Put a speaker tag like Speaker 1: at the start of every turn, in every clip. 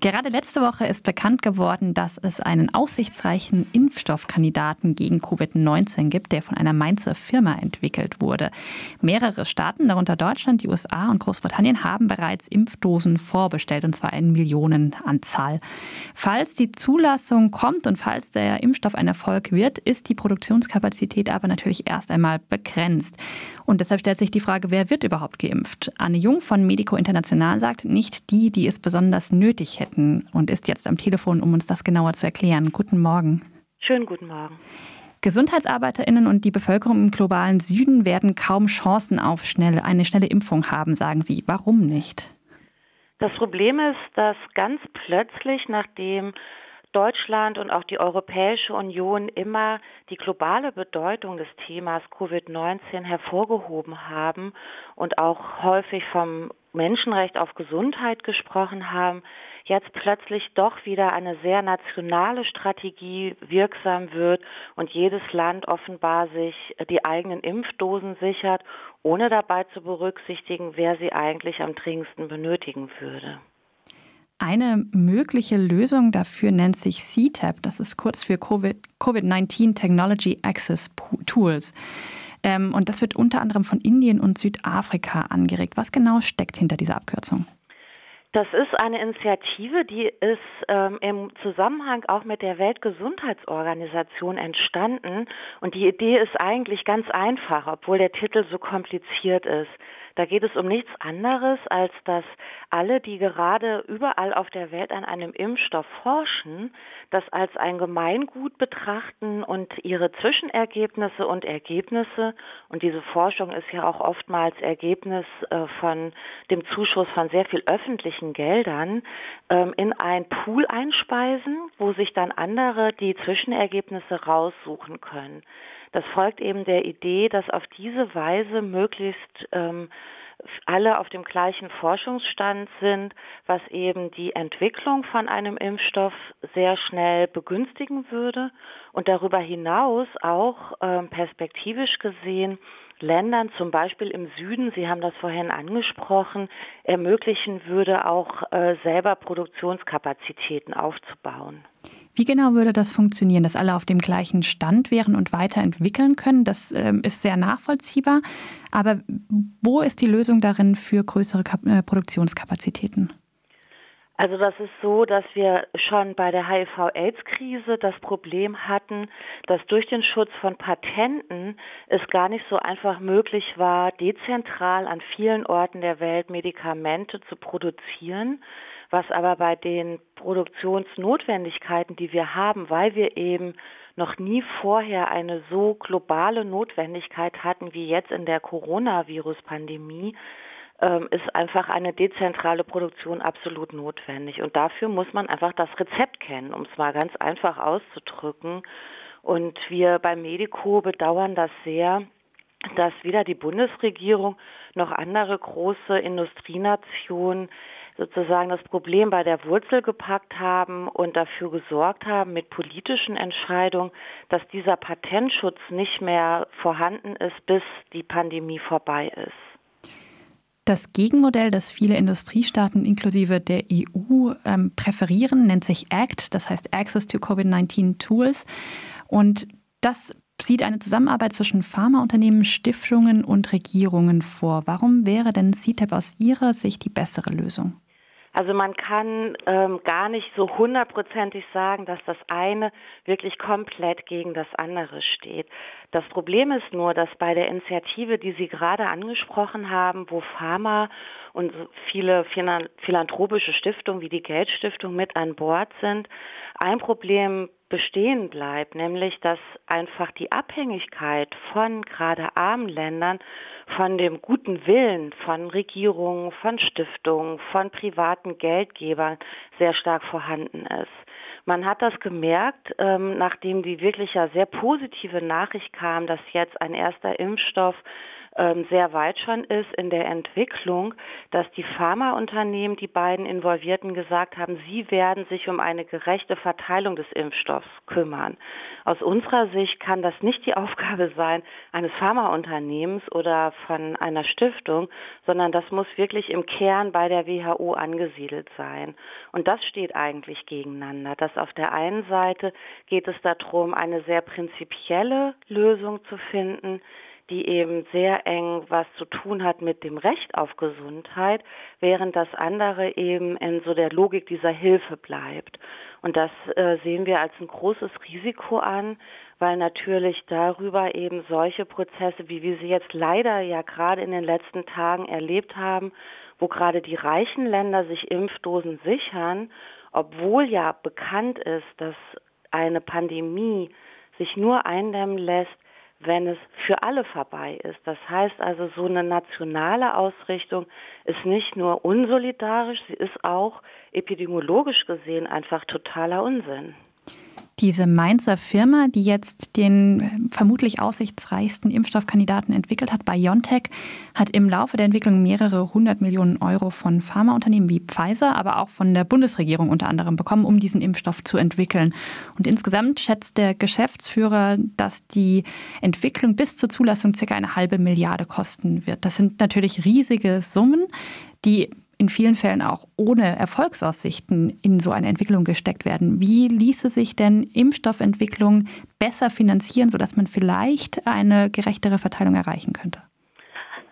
Speaker 1: Gerade letzte Woche ist bekannt geworden, dass es einen aussichtsreichen Impfstoffkandidaten gegen Covid-19 gibt, der von einer Mainzer Firma entwickelt wurde. Mehrere Staaten, darunter Deutschland, die USA und Großbritannien, haben bereits Impfdosen vorbestellt, und zwar in Millionenanzahl. Falls die Zulassung kommt und falls der Impfstoff ein Erfolg wird, ist die Produktionskapazität aber natürlich erst einmal begrenzt. Und deshalb stellt sich die Frage, wer wird überhaupt geimpft? Anne Jung von Medico International sagt, nicht die, die es besonders nötig hätten hätten und ist jetzt am Telefon, um uns das genauer zu erklären. Guten Morgen.
Speaker 2: Schönen guten Morgen.
Speaker 1: Gesundheitsarbeiterinnen und die Bevölkerung im globalen Süden werden kaum Chancen auf schnell, eine schnelle Impfung haben, sagen Sie. Warum nicht?
Speaker 2: Das Problem ist, dass ganz plötzlich, nachdem Deutschland und auch die Europäische Union immer die globale Bedeutung des Themas Covid-19 hervorgehoben haben und auch häufig vom Menschenrecht auf Gesundheit gesprochen haben, jetzt plötzlich doch wieder eine sehr nationale Strategie wirksam wird und jedes Land offenbar sich die eigenen Impfdosen sichert, ohne dabei zu berücksichtigen, wer sie eigentlich am dringendsten benötigen würde.
Speaker 1: Eine mögliche Lösung dafür nennt sich CTAP, das ist kurz für COVID-19 Technology Access Tools. Ähm, und das wird unter anderem von Indien und Südafrika angeregt. Was genau steckt hinter dieser Abkürzung?
Speaker 2: Das ist eine Initiative, die ist ähm, im Zusammenhang auch mit der Weltgesundheitsorganisation entstanden. Und die Idee ist eigentlich ganz einfach, obwohl der Titel so kompliziert ist. Da geht es um nichts anderes, als dass alle, die gerade überall auf der Welt an einem Impfstoff forschen, das als ein Gemeingut betrachten und ihre Zwischenergebnisse und Ergebnisse, und diese Forschung ist ja auch oftmals Ergebnis äh, von dem Zuschuss von sehr viel öffentlichen Geldern, ähm, in ein Pool einspeisen, wo sich dann andere die Zwischenergebnisse raussuchen können. Das folgt eben der Idee, dass auf diese Weise möglichst ähm, alle auf dem gleichen Forschungsstand sind, was eben die Entwicklung von einem Impfstoff sehr schnell begünstigen würde und darüber hinaus auch ähm, perspektivisch gesehen Ländern, zum Beispiel im Süden, Sie haben das vorhin angesprochen, ermöglichen würde, auch äh, selber Produktionskapazitäten aufzubauen.
Speaker 1: Wie genau würde das funktionieren, dass alle auf dem gleichen Stand wären und weiterentwickeln können? Das ähm, ist sehr nachvollziehbar. Aber wo ist die Lösung darin für größere Kap äh, Produktionskapazitäten?
Speaker 2: Also das ist so, dass wir schon bei der HIV-Aids-Krise das Problem hatten, dass durch den Schutz von Patenten es gar nicht so einfach möglich war, dezentral an vielen Orten der Welt Medikamente zu produzieren was aber bei den Produktionsnotwendigkeiten, die wir haben, weil wir eben noch nie vorher eine so globale Notwendigkeit hatten wie jetzt in der Coronavirus-Pandemie, ähm, ist einfach eine dezentrale Produktion absolut notwendig. Und dafür muss man einfach das Rezept kennen, um es mal ganz einfach auszudrücken. Und wir beim Medico bedauern das sehr, dass weder die Bundesregierung noch andere große Industrienationen sozusagen das Problem bei der Wurzel gepackt haben und dafür gesorgt haben mit politischen Entscheidungen, dass dieser Patentschutz nicht mehr vorhanden ist, bis die Pandemie vorbei ist.
Speaker 1: Das Gegenmodell, das viele Industriestaaten inklusive der EU ähm, präferieren, nennt sich ACT, das heißt Access to COVID-19 Tools. Und das sieht eine Zusammenarbeit zwischen Pharmaunternehmen, Stiftungen und Regierungen vor. Warum wäre denn CTAP aus Ihrer Sicht die bessere Lösung?
Speaker 2: Also man kann ähm, gar nicht so hundertprozentig sagen, dass das eine wirklich komplett gegen das andere steht. Das Problem ist nur, dass bei der Initiative, die Sie gerade angesprochen haben, wo Pharma und viele philanthropische Stiftungen wie die Geldstiftung mit an Bord sind, ein Problem bestehen bleibt, nämlich dass einfach die Abhängigkeit von gerade armen Ländern von dem guten Willen von Regierungen, von Stiftungen, von privaten Geldgebern sehr stark vorhanden ist. Man hat das gemerkt, ähm, nachdem die wirklich ja sehr positive Nachricht kam, dass jetzt ein erster Impfstoff sehr weit schon ist in der Entwicklung, dass die Pharmaunternehmen, die beiden Involvierten gesagt haben, sie werden sich um eine gerechte Verteilung des Impfstoffs kümmern. Aus unserer Sicht kann das nicht die Aufgabe sein eines Pharmaunternehmens oder von einer Stiftung, sondern das muss wirklich im Kern bei der WHO angesiedelt sein. Und das steht eigentlich gegeneinander. Dass auf der einen Seite geht es darum, eine sehr prinzipielle Lösung zu finden, die eben sehr eng was zu tun hat mit dem Recht auf Gesundheit, während das andere eben in so der Logik dieser Hilfe bleibt. Und das äh, sehen wir als ein großes Risiko an, weil natürlich darüber eben solche Prozesse, wie wir sie jetzt leider ja gerade in den letzten Tagen erlebt haben, wo gerade die reichen Länder sich Impfdosen sichern, obwohl ja bekannt ist, dass eine Pandemie sich nur eindämmen lässt, wenn es für alle vorbei ist. Das heißt also, so eine nationale Ausrichtung ist nicht nur unsolidarisch, sie ist auch epidemiologisch gesehen einfach totaler Unsinn.
Speaker 1: Diese Mainzer Firma, die jetzt den vermutlich aussichtsreichsten Impfstoffkandidaten entwickelt hat, BioNTech, hat im Laufe der Entwicklung mehrere hundert Millionen Euro von Pharmaunternehmen wie Pfizer, aber auch von der Bundesregierung unter anderem bekommen, um diesen Impfstoff zu entwickeln. Und insgesamt schätzt der Geschäftsführer, dass die Entwicklung bis zur Zulassung circa eine halbe Milliarde kosten wird. Das sind natürlich riesige Summen, die in vielen Fällen auch ohne Erfolgsaussichten in so eine Entwicklung gesteckt werden. Wie ließe sich denn Impfstoffentwicklung besser finanzieren, sodass man vielleicht eine gerechtere Verteilung erreichen könnte?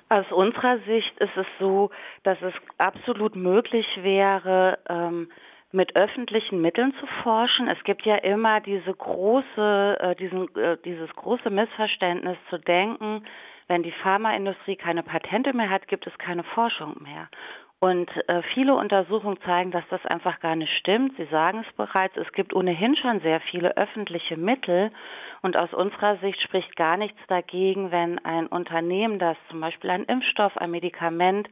Speaker 2: Aus unserer Sicht ist es so, dass es absolut möglich wäre, ähm, mit öffentlichen Mitteln zu forschen. Es gibt ja immer diese große, äh, diesen, äh, dieses große Missverständnis zu denken, wenn die Pharmaindustrie keine Patente mehr hat, gibt es keine Forschung mehr. Und äh, viele Untersuchungen zeigen, dass das einfach gar nicht stimmt. Sie sagen es bereits, es gibt ohnehin schon sehr viele öffentliche Mittel. Und aus unserer Sicht spricht gar nichts dagegen, wenn ein Unternehmen, das zum Beispiel ein Impfstoff, ein Medikament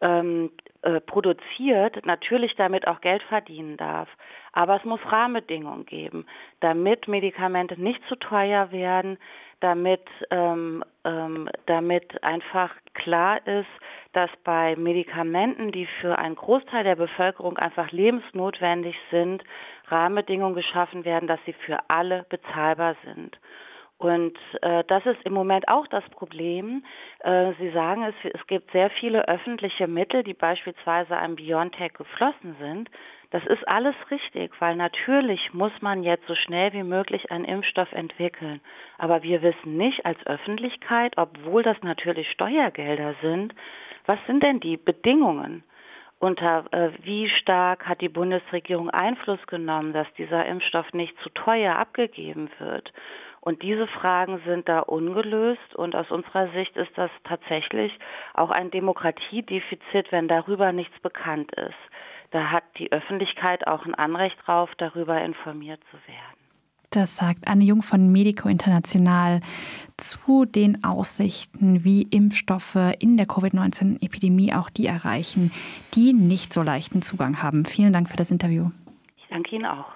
Speaker 2: ähm, äh, produziert, natürlich damit auch Geld verdienen darf. Aber es muss Rahmenbedingungen geben, damit Medikamente nicht zu teuer werden, damit, ähm, ähm, damit einfach klar ist, dass bei Medikamenten, die für einen Großteil der Bevölkerung einfach lebensnotwendig sind, Rahmenbedingungen geschaffen werden, dass sie für alle bezahlbar sind. Und äh, das ist im Moment auch das Problem. Äh, Sie sagen es, es gibt sehr viele öffentliche Mittel, die beispielsweise an BioNTech geflossen sind. Das ist alles richtig, weil natürlich muss man jetzt so schnell wie möglich einen Impfstoff entwickeln. Aber wir wissen nicht als Öffentlichkeit, obwohl das natürlich Steuergelder sind, was sind denn die Bedingungen? Unter äh, wie stark hat die Bundesregierung Einfluss genommen, dass dieser Impfstoff nicht zu teuer abgegeben wird? Und diese Fragen sind da ungelöst und aus unserer Sicht ist das tatsächlich auch ein Demokratiedefizit, wenn darüber nichts bekannt ist. Da hat die Öffentlichkeit auch ein Anrecht drauf, darüber informiert zu werden.
Speaker 1: Das sagt Anne Jung von Medico International zu den Aussichten, wie Impfstoffe in der Covid-19-Epidemie auch die erreichen, die nicht so leichten Zugang haben. Vielen Dank für das Interview.
Speaker 2: Ich danke Ihnen auch.